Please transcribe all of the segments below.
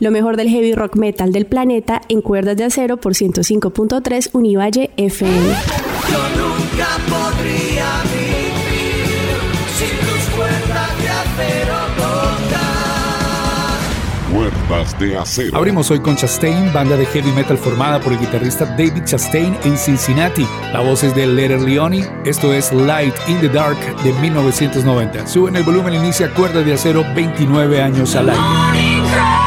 Lo mejor del heavy rock metal del planeta en cuerdas de acero por 105.3 Univalle FM. Yo nunca podría vivir sin tus cuerdas de acero Cuerdas de acero. Abrimos hoy con Chastain, banda de heavy metal formada por el guitarrista David Chastain en Cincinnati. La voz es de Letter Leone. Esto es Light in the Dark de 1990. Suben el volumen, inicia Cuerdas de acero 29 años al aire.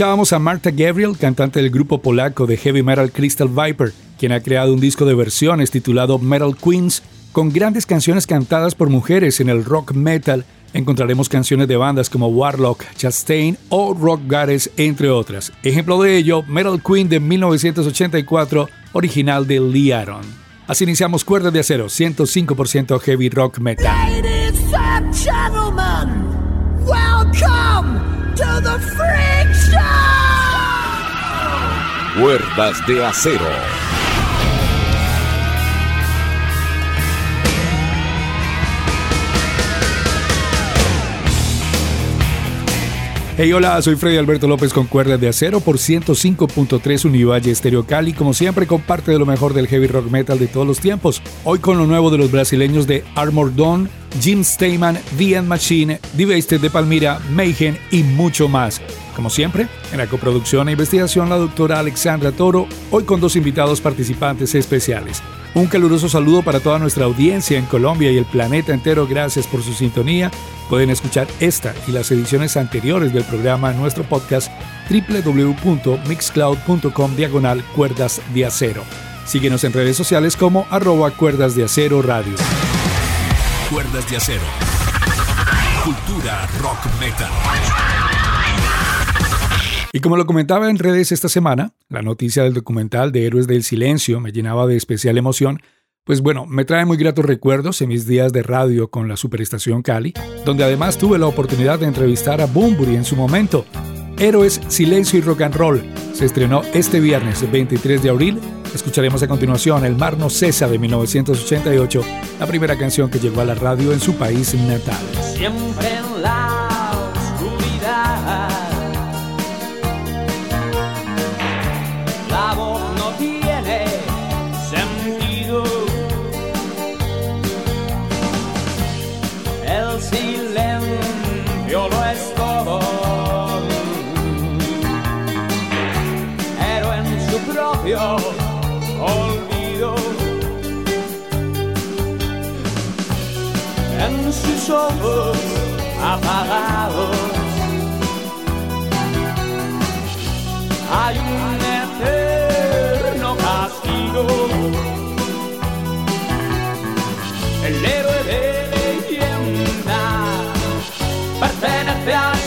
Escuchábamos a Marta Gabriel, cantante del grupo polaco de heavy metal Crystal Viper, quien ha creado un disco de versiones titulado Metal Queens, con grandes canciones cantadas por mujeres en el rock metal. Encontraremos canciones de bandas como Warlock, Chastain o Rock Goddess, entre otras. Ejemplo de ello, Metal Queen de 1984, original de Lee Aaron. Así iniciamos Cuerdas de Acero, 105% heavy rock metal. welcome to the Freak Cuerdas de acero. Hey, hola, soy Freddy Alberto López con Cuerdas de Acero por 105.3 Univalle Estéreo Cali. Como siempre, comparte de lo mejor del heavy rock metal de todos los tiempos. Hoy con lo nuevo de los brasileños de Armor Dawn, Jim Stayman, The End Machine, Devasted de Palmira, Mayhem y mucho más. Como siempre, en la coproducción e investigación, la doctora Alexandra Toro, hoy con dos invitados participantes especiales. Un caluroso saludo para toda nuestra audiencia en Colombia y el planeta entero. Gracias por su sintonía. Pueden escuchar esta y las ediciones anteriores del programa en nuestro podcast www.mixcloud.com diagonal cuerdas de acero. Síguenos en redes sociales como arroba cuerdas de acero radio. Cuerdas de acero. Cultura rock metal. Y como lo comentaba en redes esta semana, la noticia del documental de Héroes del Silencio me llenaba de especial emoción, pues bueno, me trae muy gratos recuerdos en mis días de radio con la Superestación Cali, donde además tuve la oportunidad de entrevistar a Bumburi en su momento. Héroes, Silencio y Rock and Roll se estrenó este viernes 23 de abril. Escucharemos a continuación El Mar no cesa de 1988, la primera canción que llegó a la radio en su país natal. Ojos apagados hay un eterno castigo. El héroe de leyenda pertenece al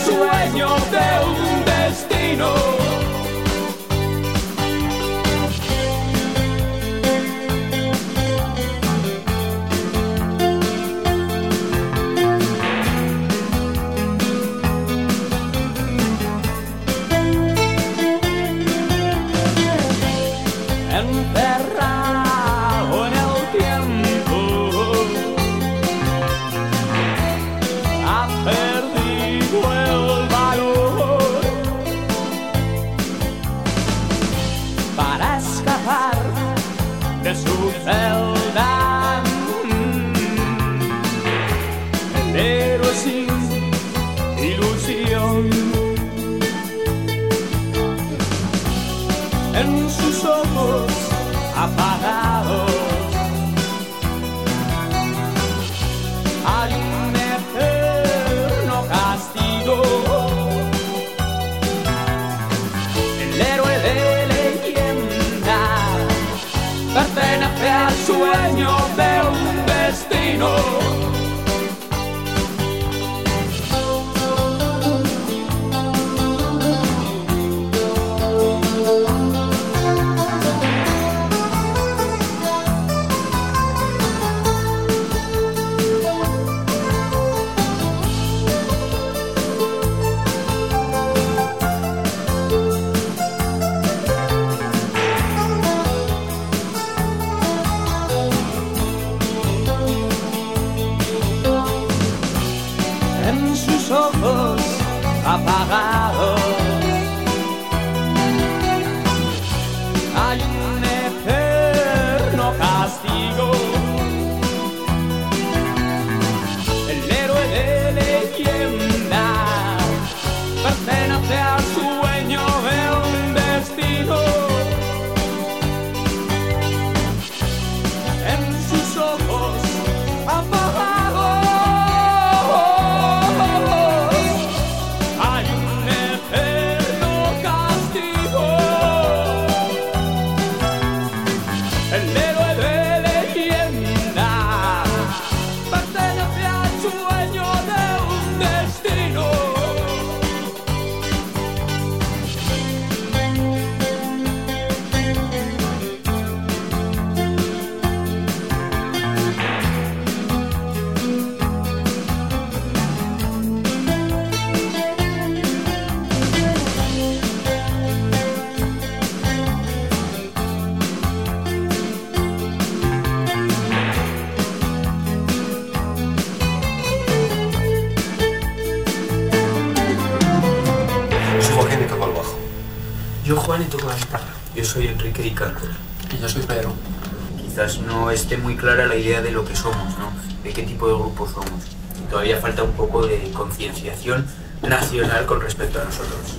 clara la idea de lo que somos. De qué tipo de grupo somos. Todavía falta un poco de concienciación nacional con respecto a nosotros.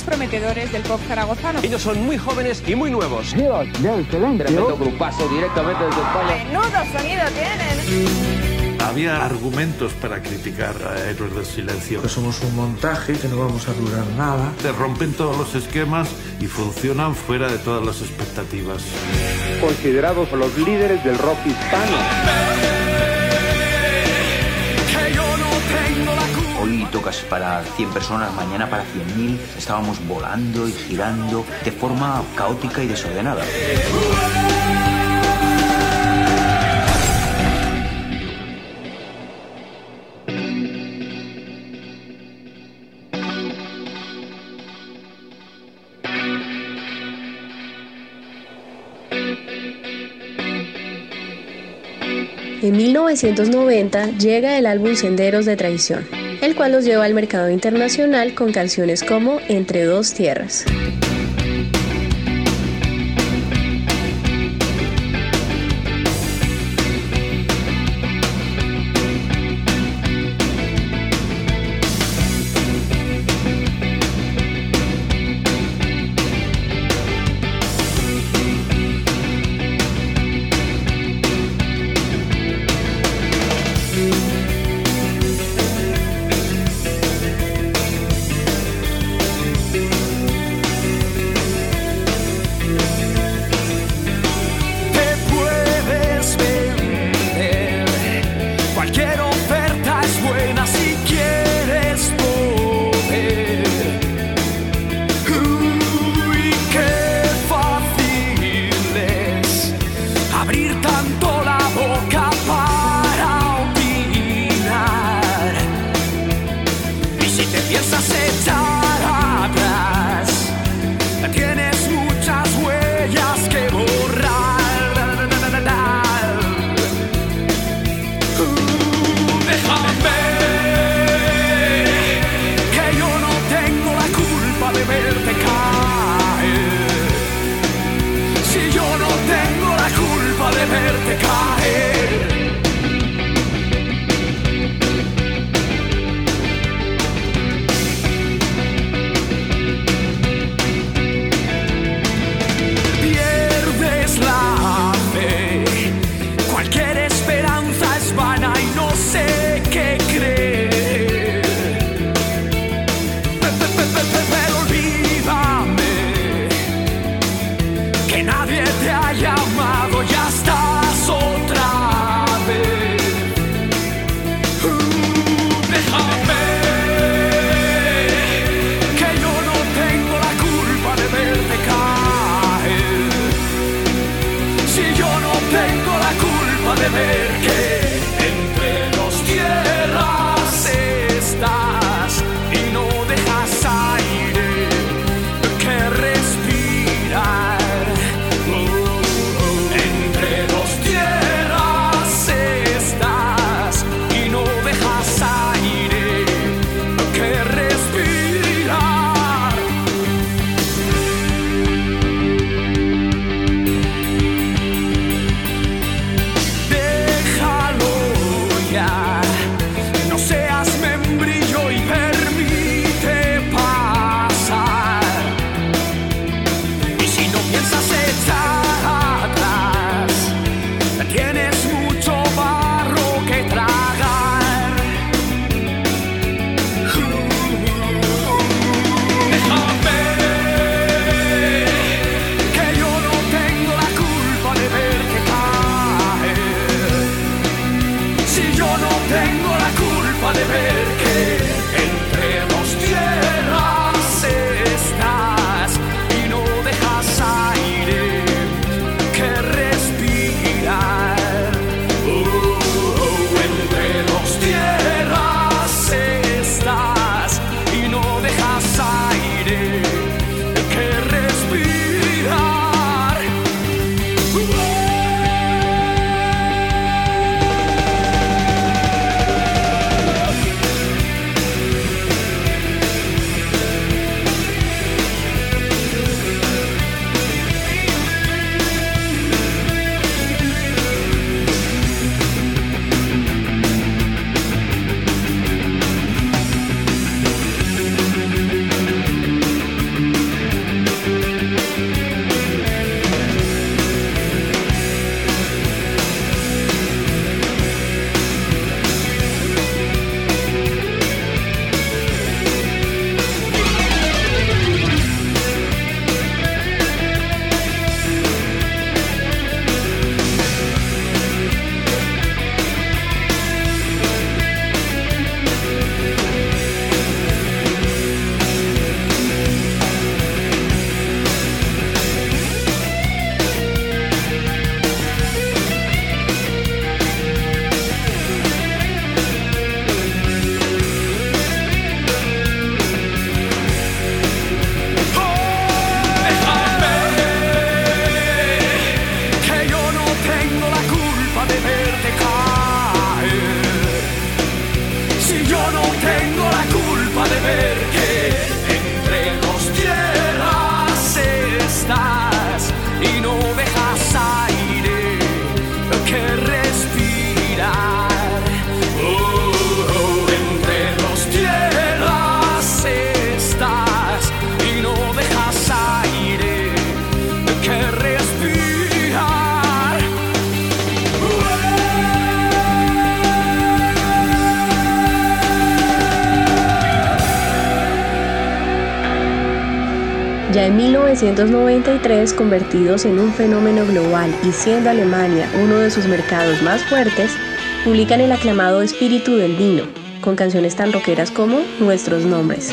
Más prometedores del pop zaragozano. Ellos son muy jóvenes y muy nuevos. Tremendo grupazo directamente desde España. ¡Menudo sonido tienen! había argumentos para criticar a Héroes del Silencio. Que somos un montaje, que no vamos a durar nada. Te rompen todos los esquemas y funcionan fuera de todas las expectativas. Considerados los líderes del rock hispano. Para 100 personas, mañana para 100.000. Estábamos volando y girando de forma caótica y desordenada. En 1990 llega el álbum Senderos de Traición, el cual los lleva al mercado internacional con canciones como Entre dos tierras. Ya en 1993, convertidos en un fenómeno global y siendo Alemania uno de sus mercados más fuertes, publican el aclamado Espíritu del Vino, con canciones tan rockeras como Nuestros Nombres.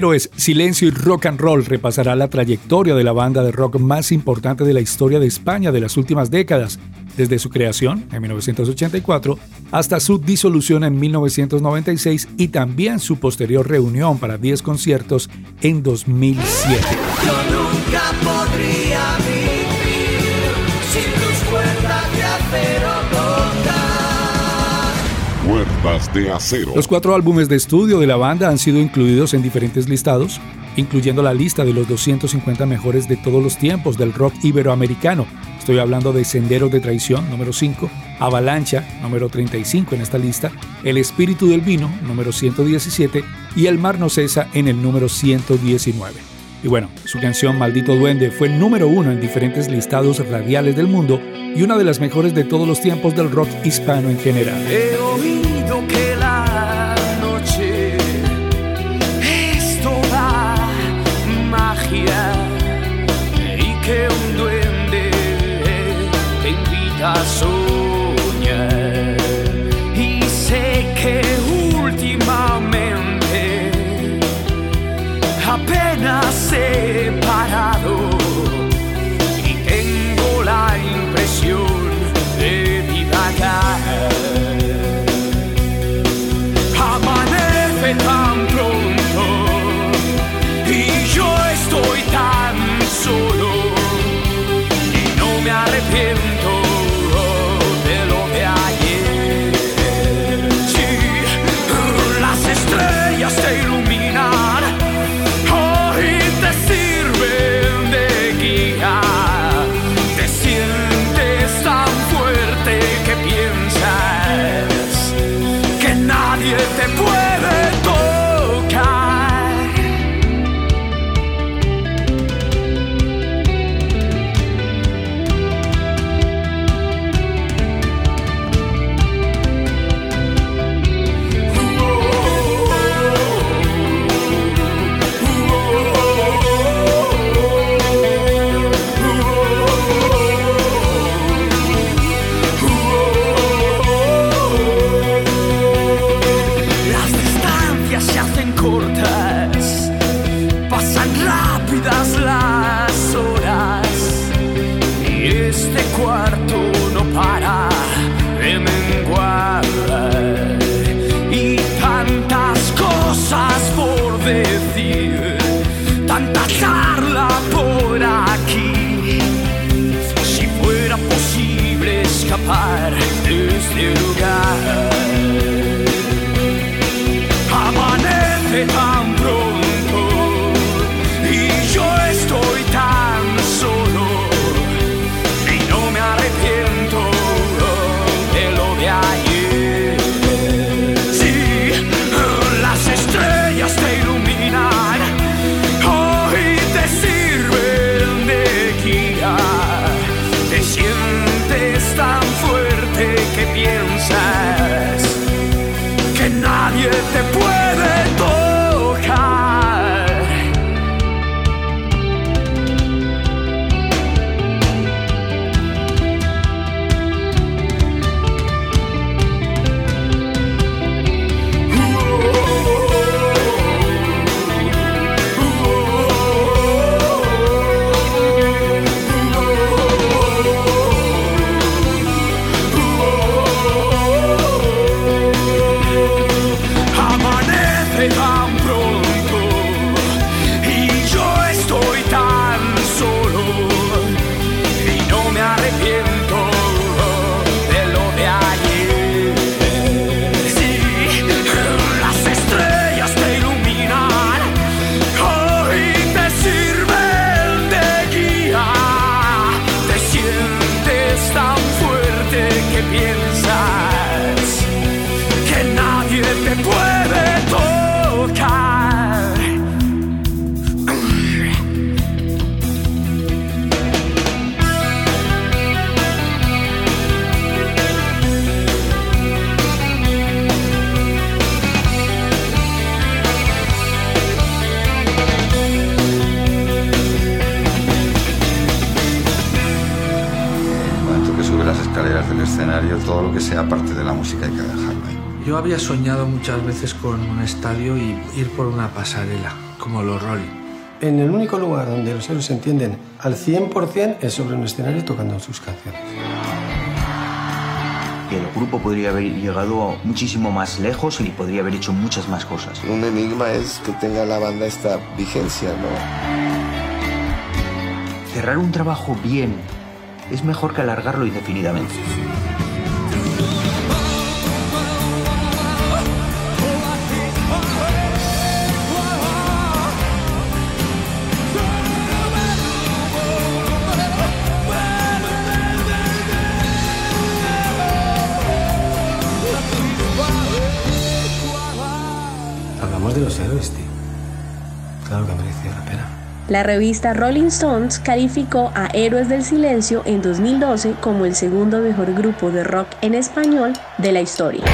Héroes, Silencio y Rock and Roll repasará la trayectoria de la banda de rock más importante de la historia de España de las últimas décadas, desde su creación en 1984 hasta su disolución en 1996 y también su posterior reunión para 10 conciertos en 2007. Yo nunca Cuerdas de acero. Los cuatro álbumes de estudio de la banda han sido incluidos en diferentes listados, incluyendo la lista de los 250 mejores de todos los tiempos del rock iberoamericano. Estoy hablando de Senderos de Traición, número 5, Avalancha, número 35 en esta lista, El Espíritu del Vino, número 117, y El Mar no cesa en el número 119. Y bueno, su canción Maldito Duende fue número uno en diferentes listados radiales del mundo y una de las mejores de todos los tiempos del rock hispano en general. He oído que había soñado muchas veces con un estadio y ir por una pasarela, como los Rolling. En el único lugar donde los héroes se entienden al 100% es sobre un escenario tocando sus canciones. Y el grupo podría haber llegado muchísimo más lejos y podría haber hecho muchas más cosas. Un enigma es que tenga la banda esta vigencia, ¿no? Cerrar un trabajo bien es mejor que alargarlo indefinidamente. La revista Rolling Stones calificó a Héroes del Silencio en 2012 como el segundo mejor grupo de rock en español de la historia.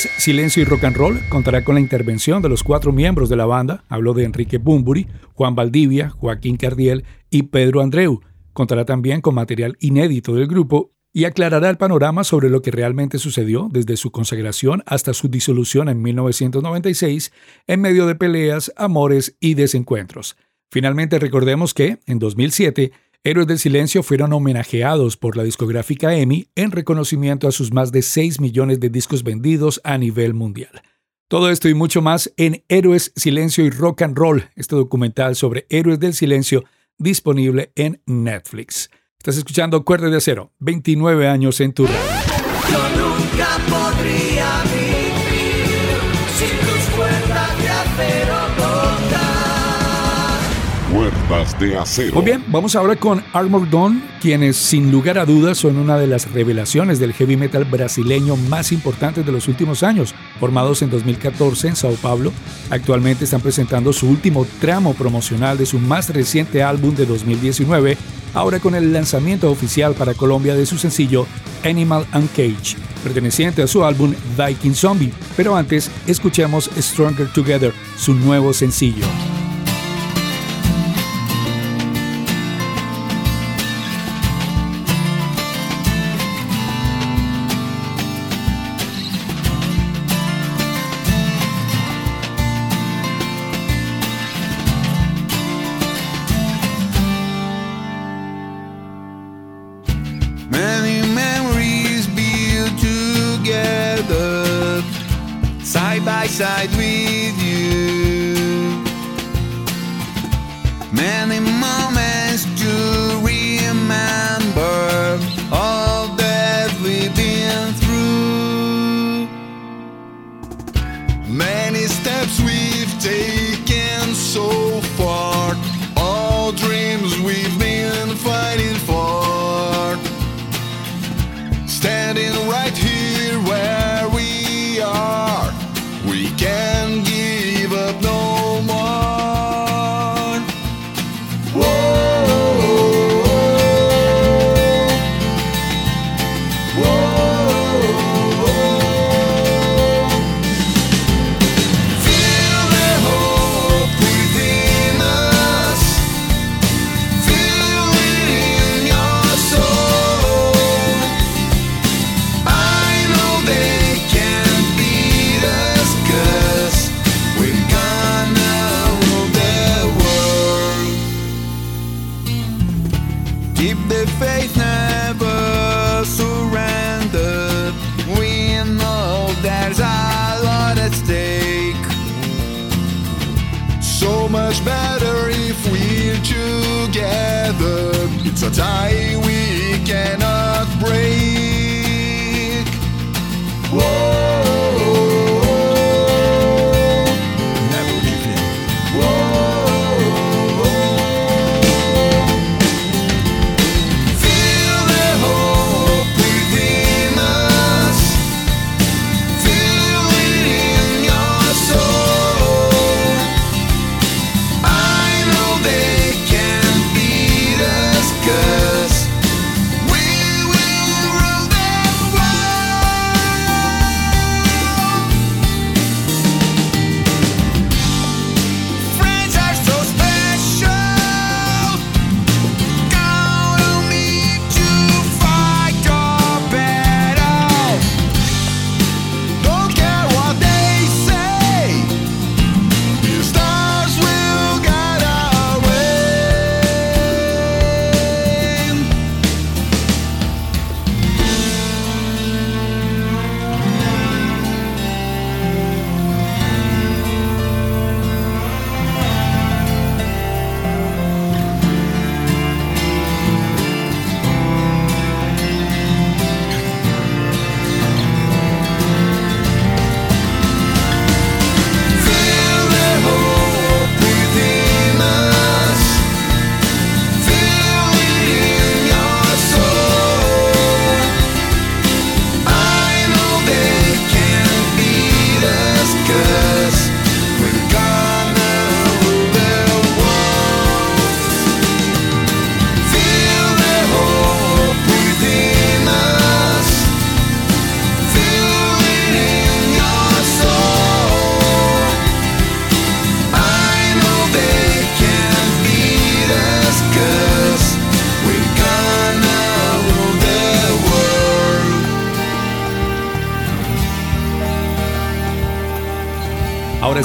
Silencio y Rock and Roll contará con la intervención de los cuatro miembros de la banda. Habló de Enrique Bumburi, Juan Valdivia, Joaquín Cardiel y Pedro Andreu. Contará también con material inédito del grupo y aclarará el panorama sobre lo que realmente sucedió desde su consagración hasta su disolución en 1996 en medio de peleas, amores y desencuentros. Finalmente recordemos que, en 2007, Héroes del Silencio fueron homenajeados por la discográfica EMI en reconocimiento a sus más de 6 millones de discos vendidos a nivel mundial. Todo esto y mucho más en Héroes, Silencio y Rock and Roll, este documental sobre Héroes del Silencio disponible en Netflix. Estás escuchando Cuerda de Acero, 29 años en tu. De acero. Muy bien, vamos ahora con Armor Dawn, quienes sin lugar a dudas son una de las revelaciones del heavy metal brasileño más importantes de los últimos años. Formados en 2014 en Sao Paulo, actualmente están presentando su último tramo promocional de su más reciente álbum de 2019, ahora con el lanzamiento oficial para Colombia de su sencillo Animal Uncaged, perteneciente a su álbum Viking Zombie. Pero antes, escuchemos Stronger Together, su nuevo sencillo. It's a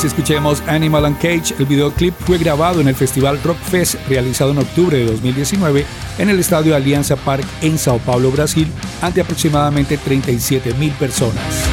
escuchemos Animal and Cage. El videoclip fue grabado en el Festival Rock Fest realizado en octubre de 2019 en el estadio Alianza Park en Sao Paulo, Brasil, ante aproximadamente 37 mil personas.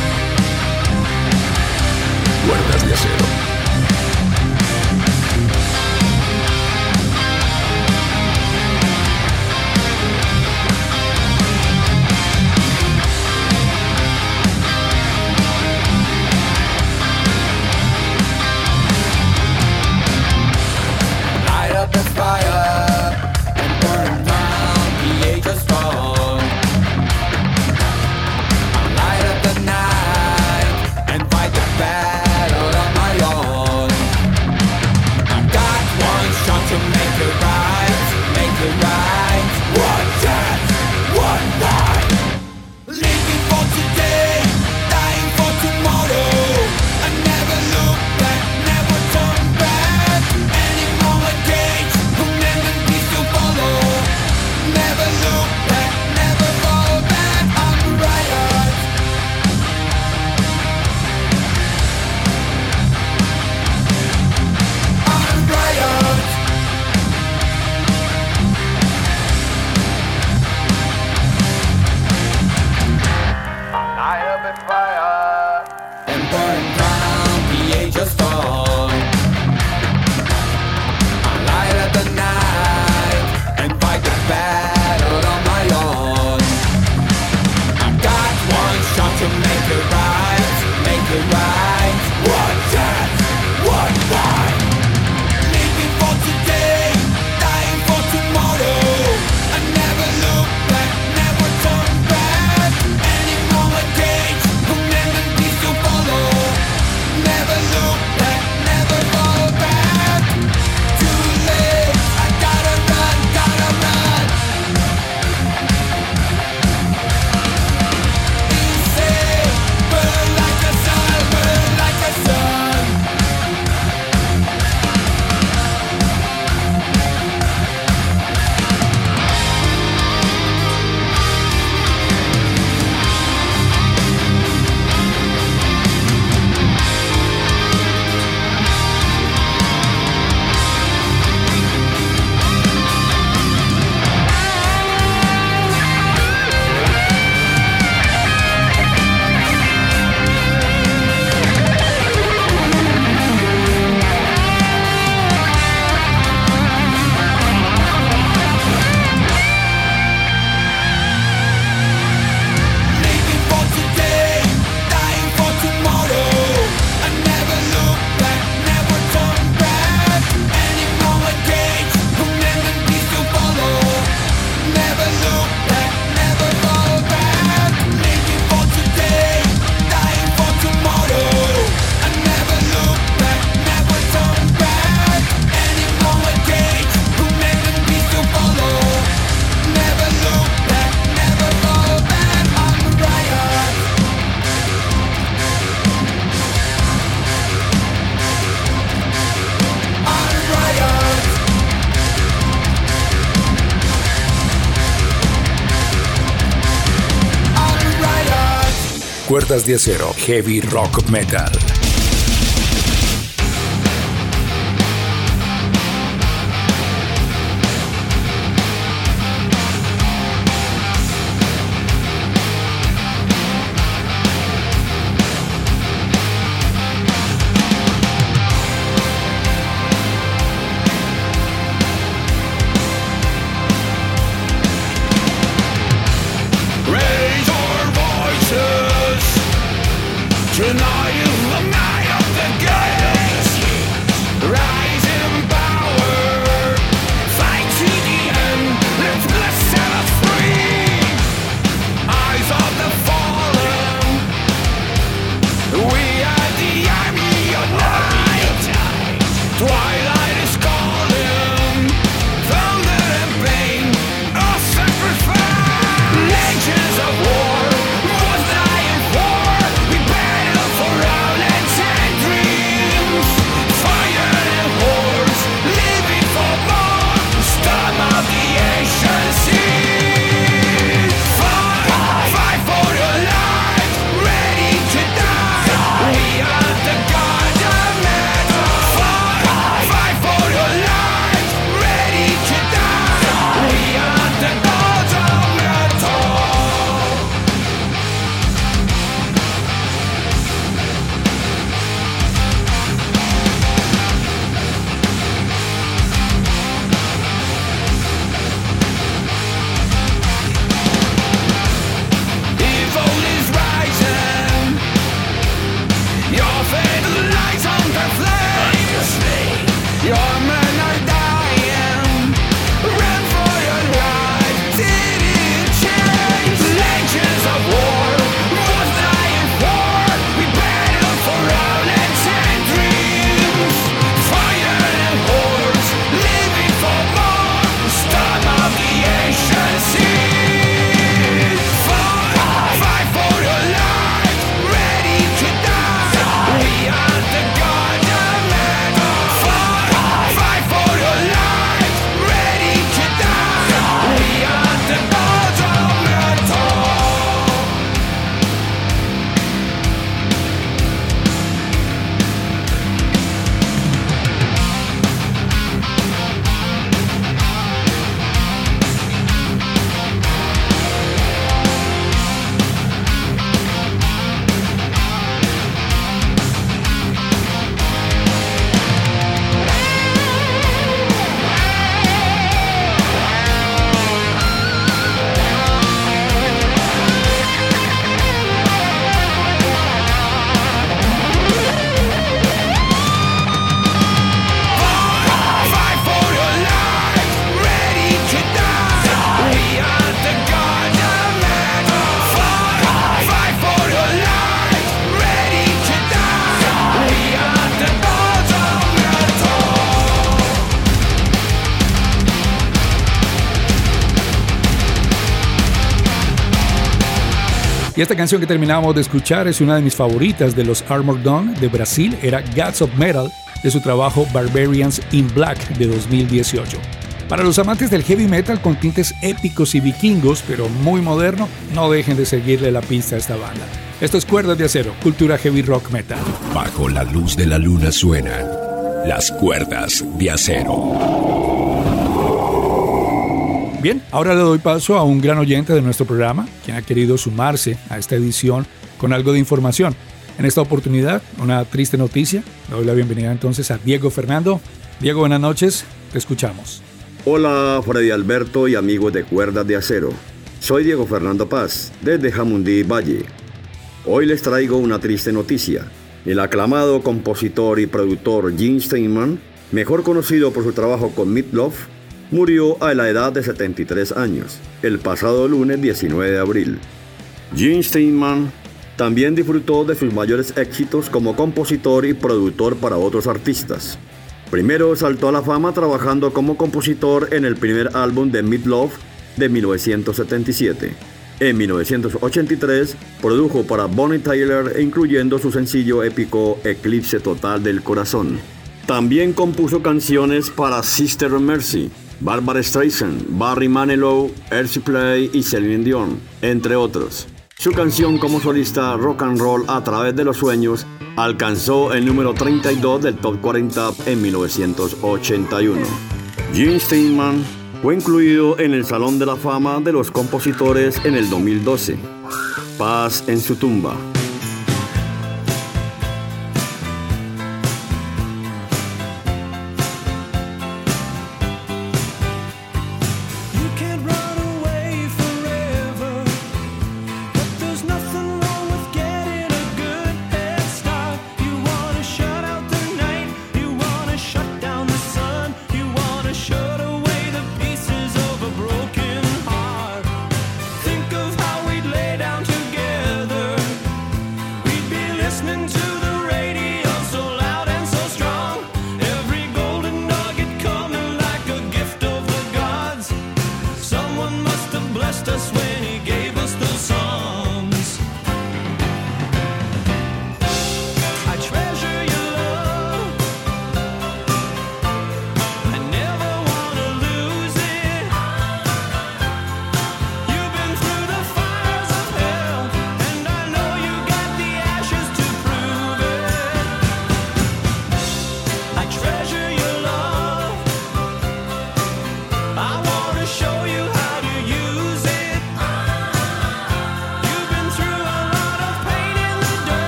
De Acero, Heavy Rock Metal. Y esta canción que terminamos de escuchar es una de mis favoritas de los Armored Dawn de Brasil, era Gods of Metal, de su trabajo Barbarians in Black de 2018. Para los amantes del heavy metal con tintes épicos y vikingos, pero muy moderno, no dejen de seguirle la pista a esta banda. Esto es Cuerdas de Acero, cultura heavy rock metal. Bajo la luz de la luna suenan las cuerdas de acero. Bien, ahora le doy paso a un gran oyente de nuestro programa, quien ha querido sumarse a esta edición con algo de información. En esta oportunidad, una triste noticia. Doy la bienvenida entonces a Diego Fernando. Diego, buenas noches, te escuchamos. Hola, Freddy Alberto y amigos de Cuerdas de Acero. Soy Diego Fernando Paz, desde Jamundí Valle. Hoy les traigo una triste noticia. El aclamado compositor y productor Gene Steinman, mejor conocido por su trabajo con Meatloaf, murió a la edad de 73 años, el pasado lunes 19 de abril. Gene Steinman también disfrutó de sus mayores éxitos como compositor y productor para otros artistas. Primero saltó a la fama trabajando como compositor en el primer álbum de Meatloaf de 1977. En 1983 produjo para Bonnie Tyler incluyendo su sencillo épico Eclipse Total del Corazón. También compuso canciones para Sister Mercy, Barbara Streisand, Barry Manilow, Elsie Play y Celine Dion, entre otros. Su canción como solista Rock and Roll a través de los sueños alcanzó el número 32 del Top 40 en 1981. Gene Steinman fue incluido en el Salón de la Fama de los Compositores en el 2012. Paz en su tumba.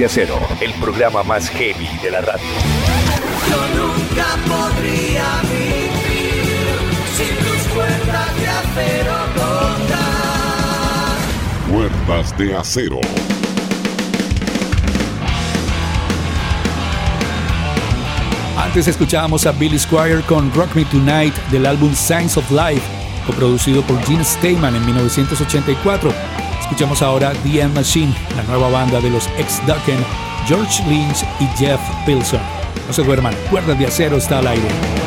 de Acero, el programa más heavy de la radio. Yo nunca podría vivir sin tus cuerdas de acero Antes escuchábamos a Billy Squire con Rock Me Tonight del álbum Signs of Life, coproducido por Gene Steinman en 1984 Escuchamos ahora The Machine, la nueva banda de los ex-Ducken, George Lynch y Jeff Pilson. No se duerman, Cuerdas de Acero está al aire.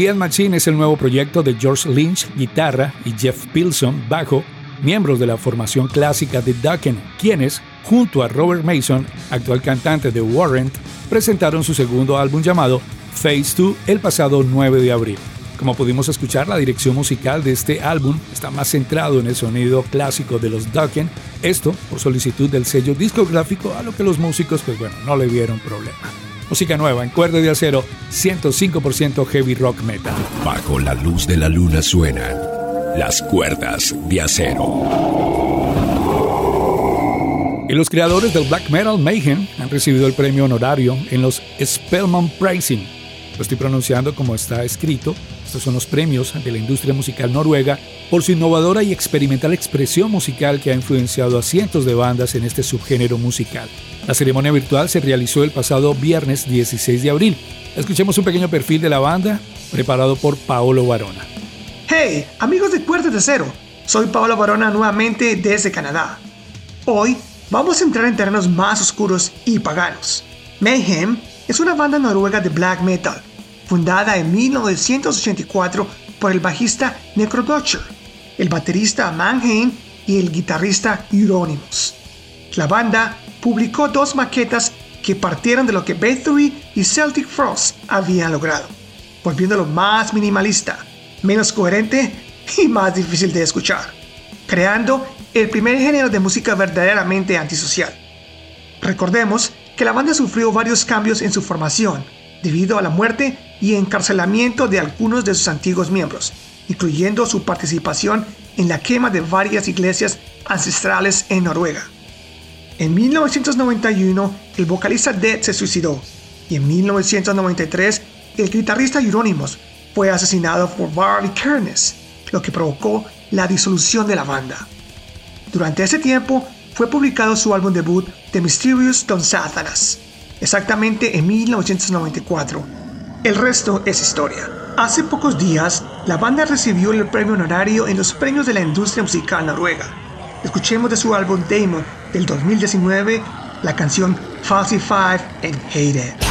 The Machine es el nuevo proyecto de George Lynch, guitarra, y Jeff Pilson, bajo, miembros de la formación clásica de Ducken, quienes, junto a Robert Mason, actual cantante de Warrant, presentaron su segundo álbum llamado Phase 2 el pasado 9 de abril. Como pudimos escuchar, la dirección musical de este álbum está más centrado en el sonido clásico de los Ducken, esto por solicitud del sello discográfico, a lo que los músicos, pues bueno, no le vieron problema. Música nueva en cuerda de acero, 105% heavy rock metal. Bajo la luz de la luna suenan las cuerdas de acero. Y los creadores del black metal Mayhem han recibido el premio honorario en los Spellman Pricing. Lo estoy pronunciando como está escrito, estos son los premios de la industria musical noruega por su innovadora y experimental expresión musical que ha influenciado a cientos de bandas en este subgénero musical. La ceremonia virtual se realizó el pasado viernes 16 de abril. Escuchemos un pequeño perfil de la banda preparado por Paolo Barona. Hey, amigos de Puerto de Cero, soy Paolo Barona nuevamente desde Canadá. Hoy vamos a entrar en terrenos más oscuros y paganos. Mayhem es una banda noruega de black metal fundada en 1984 por el bajista Necrodotcher, el baterista Mannheim y el guitarrista Euronymous. La banda publicó dos maquetas que partieron de lo que Bathory y Celtic Frost habían logrado, volviéndolo más minimalista, menos coherente y más difícil de escuchar, creando el primer género de música verdaderamente antisocial. Recordemos que la banda sufrió varios cambios en su formación debido a la muerte y encarcelamiento de algunos de sus antiguos miembros, incluyendo su participación en la quema de varias iglesias ancestrales en Noruega. En 1991, el vocalista Dead se suicidó y en 1993, el guitarrista Euronymous fue asesinado por Barry Kernes, lo que provocó la disolución de la banda. Durante ese tiempo, fue publicado su álbum debut The Mysterious Don Satanas, exactamente en 1994. El resto es historia. Hace pocos días, la banda recibió el premio honorario en los premios de la industria musical noruega. Escuchemos de su álbum Damon del 2019 la canción Falsified and Hated.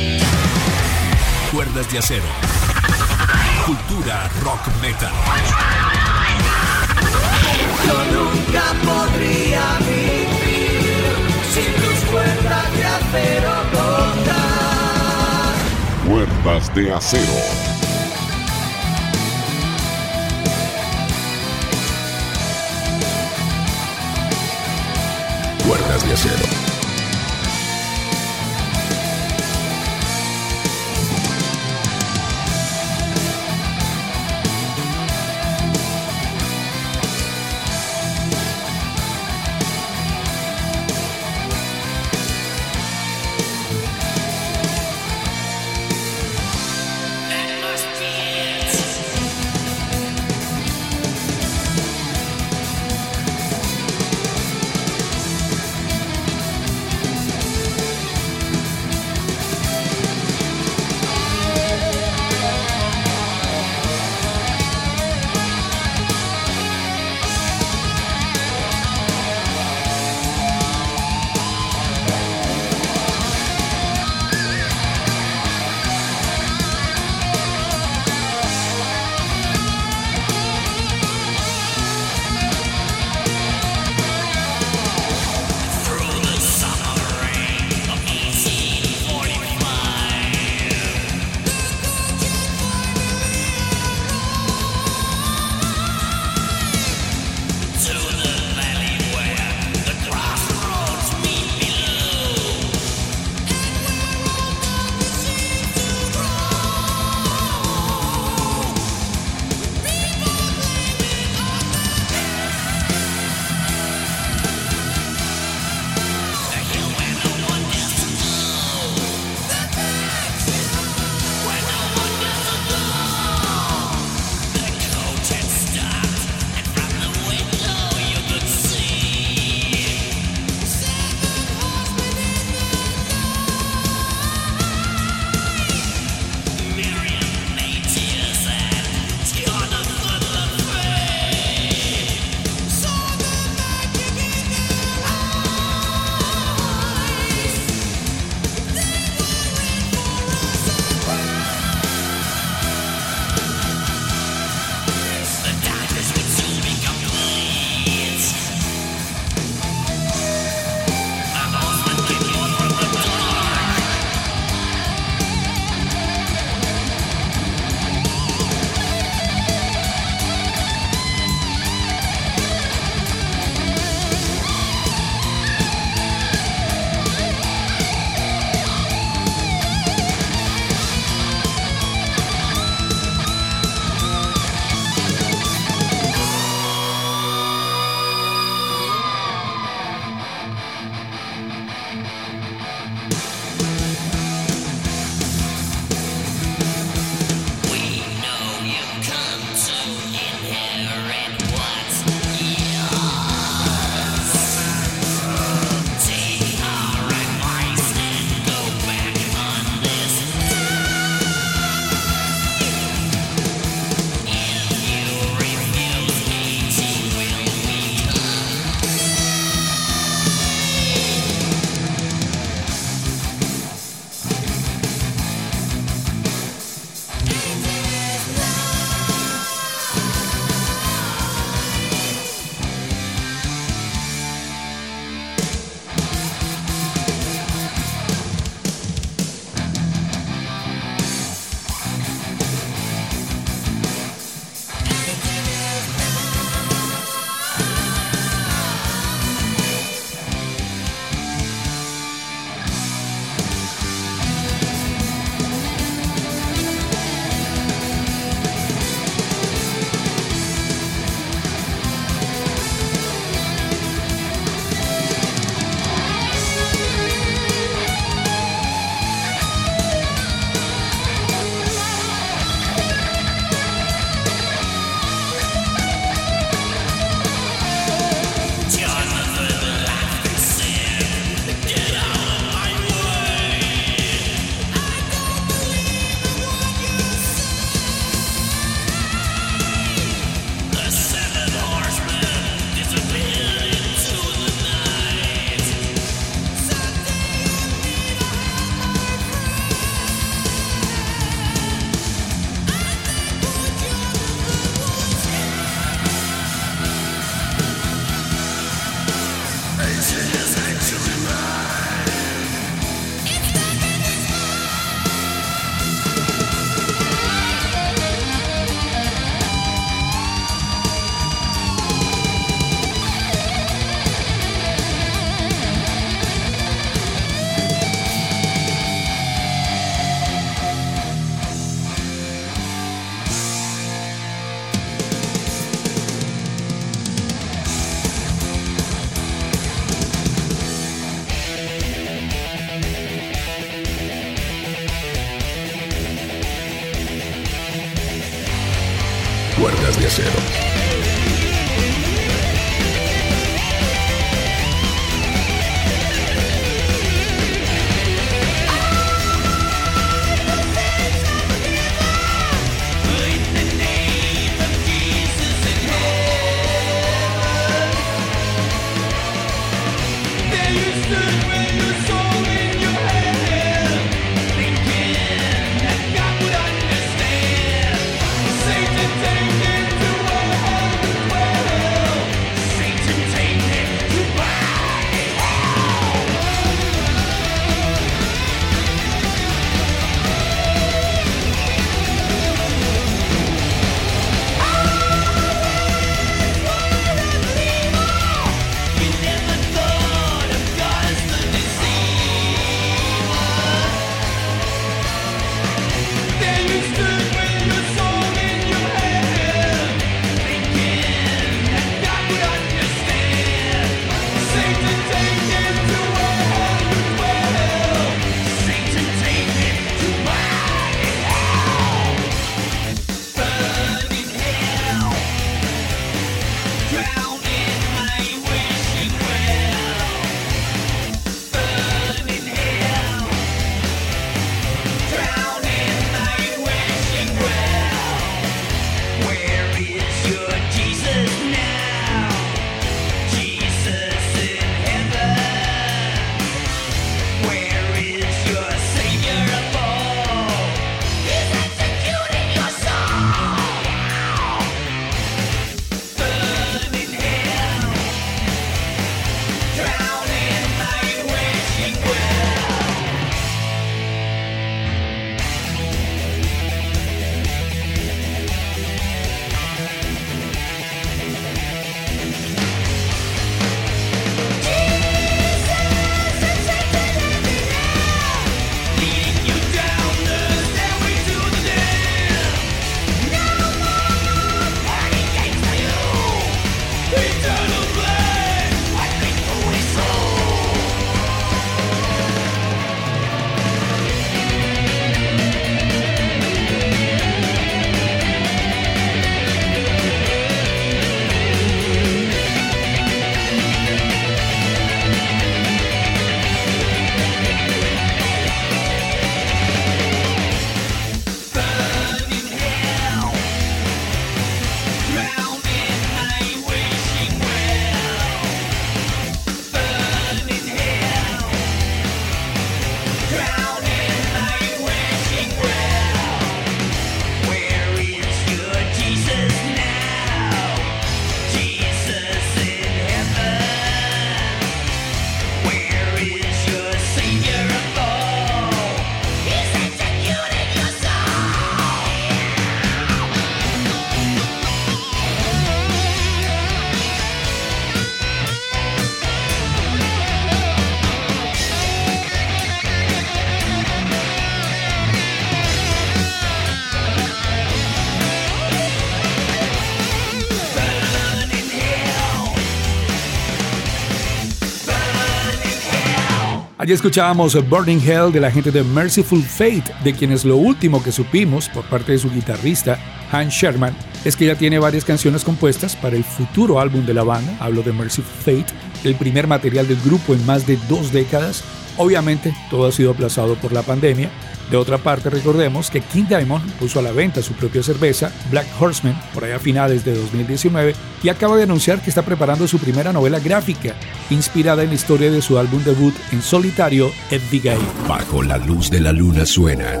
Allí escuchábamos Burning Hell de la gente de Merciful Fate, de quienes lo último que supimos por parte de su guitarrista, Hans Sherman, es que ya tiene varias canciones compuestas para el futuro álbum de la banda, hablo de Merciful Fate, el primer material del grupo en más de dos décadas. Obviamente todo ha sido aplazado por la pandemia, de otra parte, recordemos que King Diamond puso a la venta su propia cerveza, Black Horseman, por allá a finales de 2019, y acaba de anunciar que está preparando su primera novela gráfica, inspirada en la historia de su álbum debut en solitario, Edvigay. Bajo la luz de la luna suenan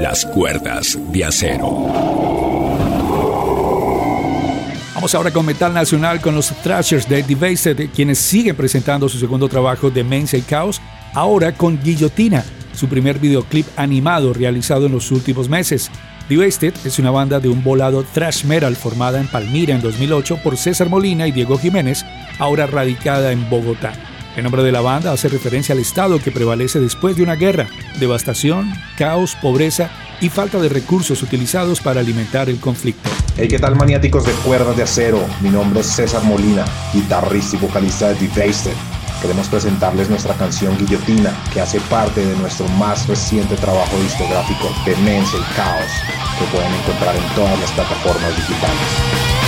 las cuerdas de acero. Vamos ahora con Metal Nacional con los Thrashers de Devasted, quienes siguen presentando su segundo trabajo de Mainsay Chaos, ahora con Guillotina su primer videoclip animado realizado en los últimos meses. Wasted es una banda de un volado thrash metal formada en Palmira en 2008 por César Molina y Diego Jiménez, ahora radicada en Bogotá. El nombre de la banda hace referencia al estado que prevalece después de una guerra, devastación, caos, pobreza y falta de recursos utilizados para alimentar el conflicto. Hey, ¿qué tal maniáticos de cuerdas de acero? Mi nombre es César Molina, guitarrista y vocalista de Devasted queremos presentarles nuestra canción Guillotina, que hace parte de nuestro más reciente trabajo discográfico Demencia y Caos, que pueden encontrar en todas las plataformas digitales.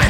Hey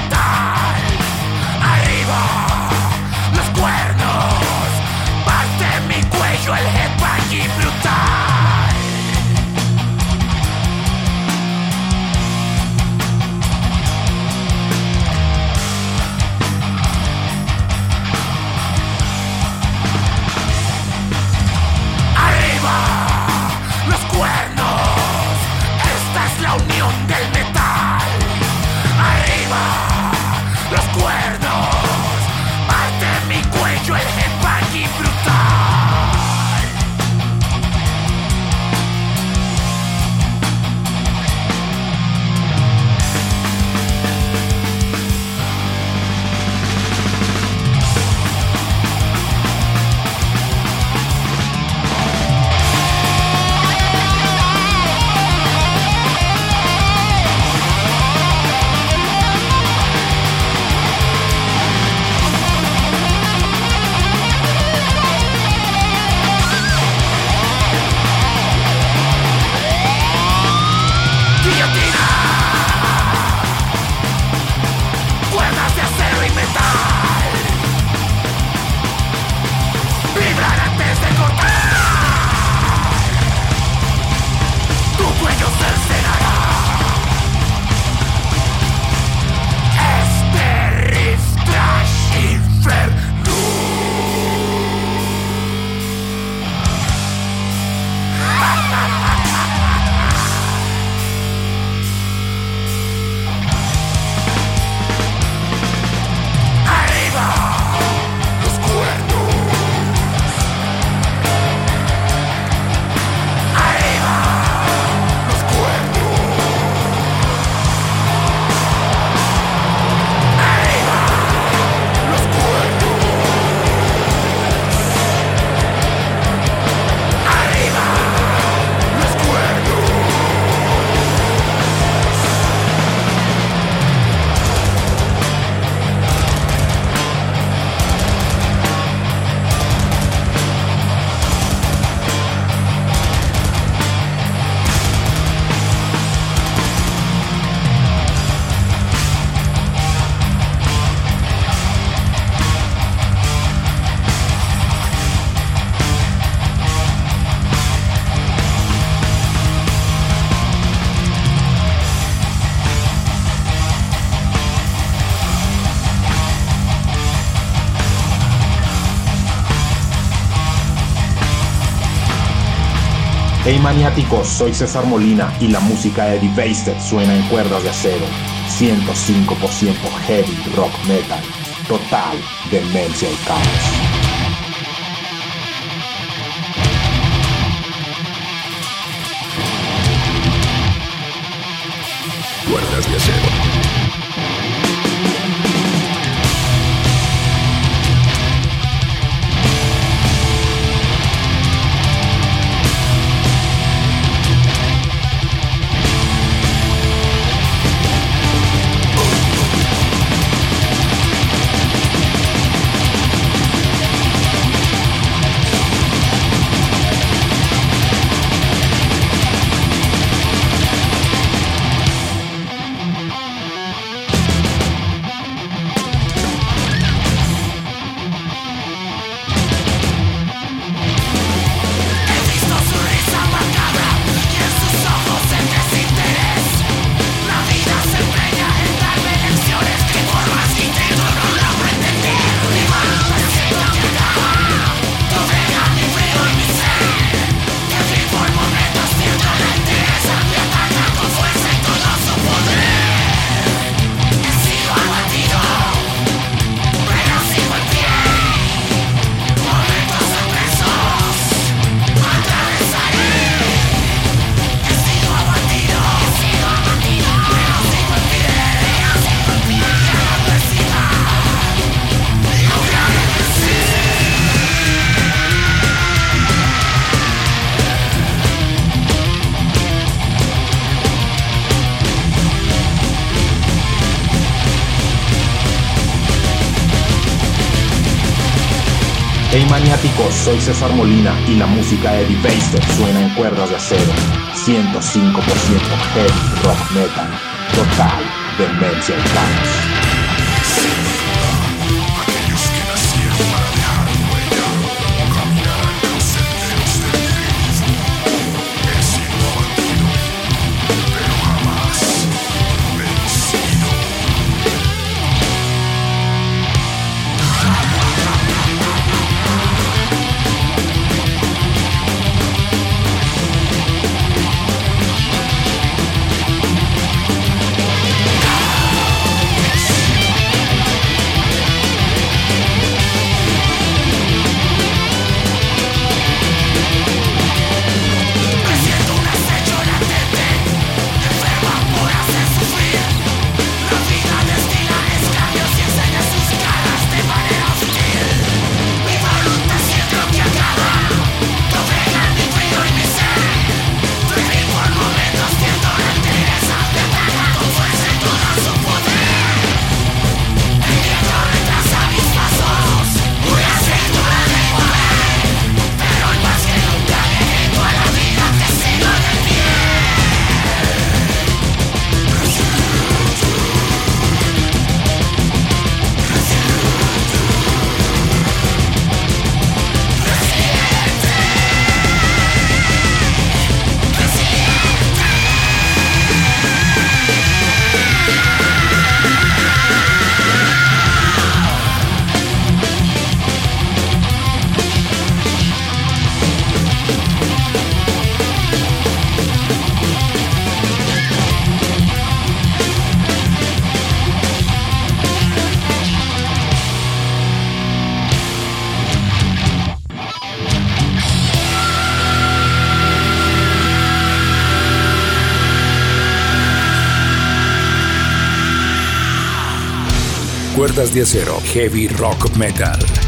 maniáticos, soy César Molina y la música de Devasted suena en cuerdas de acero. 105% heavy rock metal, total demencia y caos. Cuerdas de acero. Soy César Molina y la música de Eddie Baster suena en cuerdas de acero. 105% heavy rock metal, total demencia y caos. De acero, heavy rock metal.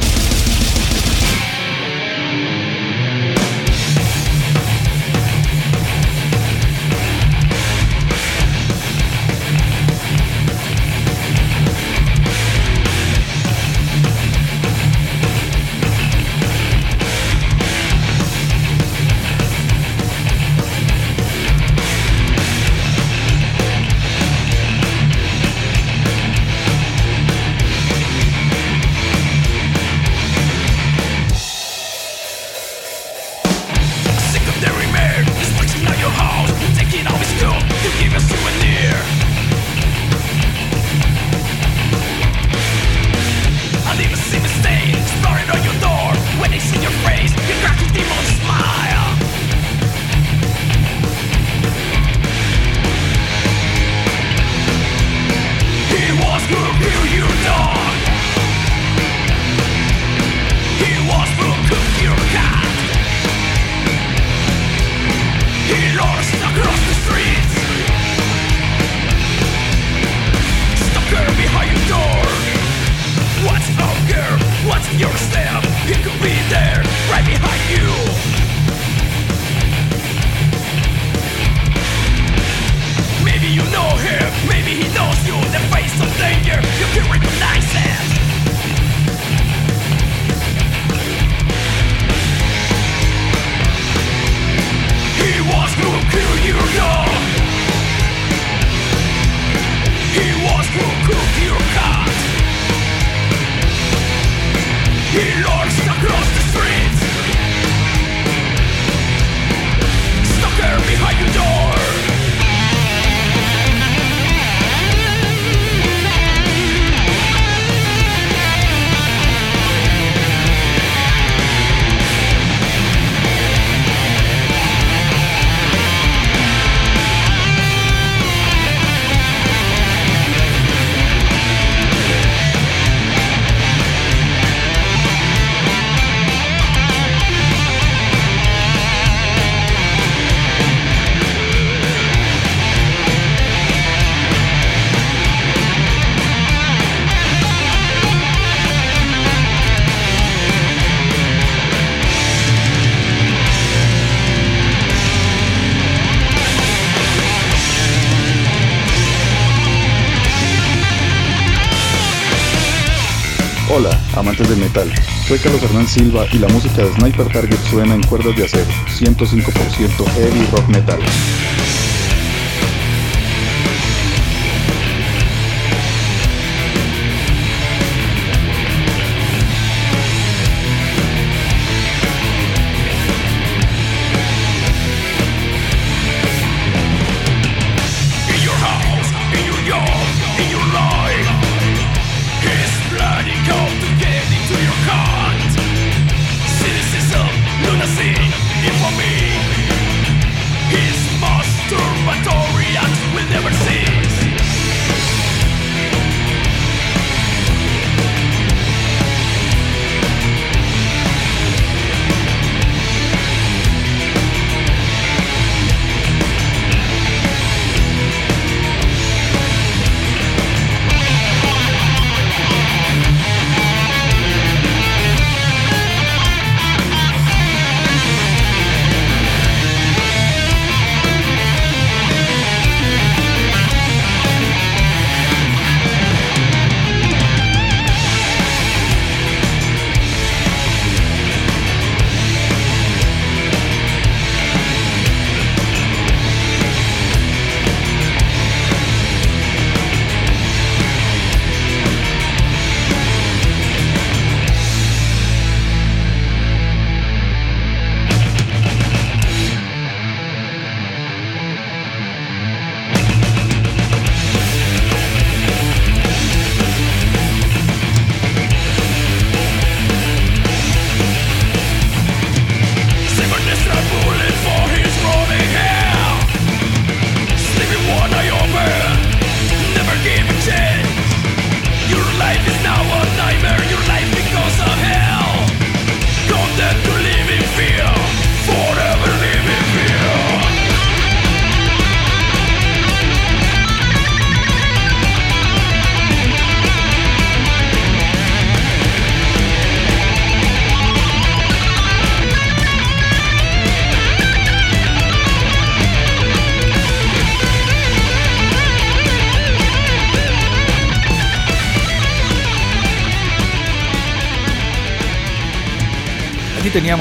Soy Carlos Hernán Silva y la música de Sniper Target suena en cuerdas de acero, 105% heavy rock metal.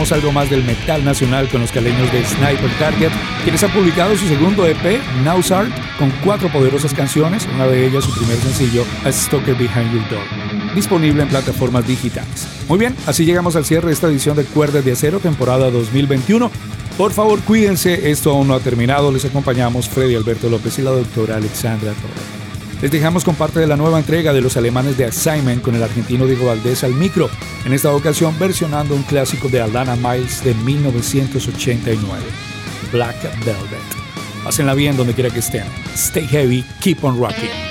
Teníamos algo más del metal nacional con los caleños de Sniper Target, quienes han publicado su segundo EP, Nowsart, con cuatro poderosas canciones, una de ellas su primer sencillo, A Stalker Behind Your Door, disponible en plataformas digitales. Muy bien, así llegamos al cierre de esta edición de Cuerdas de Acero, temporada 2021. Por favor, cuídense, esto aún no ha terminado. Les acompañamos Freddy Alberto López y la doctora Alexandra Torres. Les dejamos con parte de la nueva entrega de los alemanes de Assignment con el argentino Diego Valdés al micro, en esta ocasión versionando un clásico de Alana Miles de 1989, Black Velvet. Pásenla bien donde quiera que estén. Stay heavy, keep on rocking.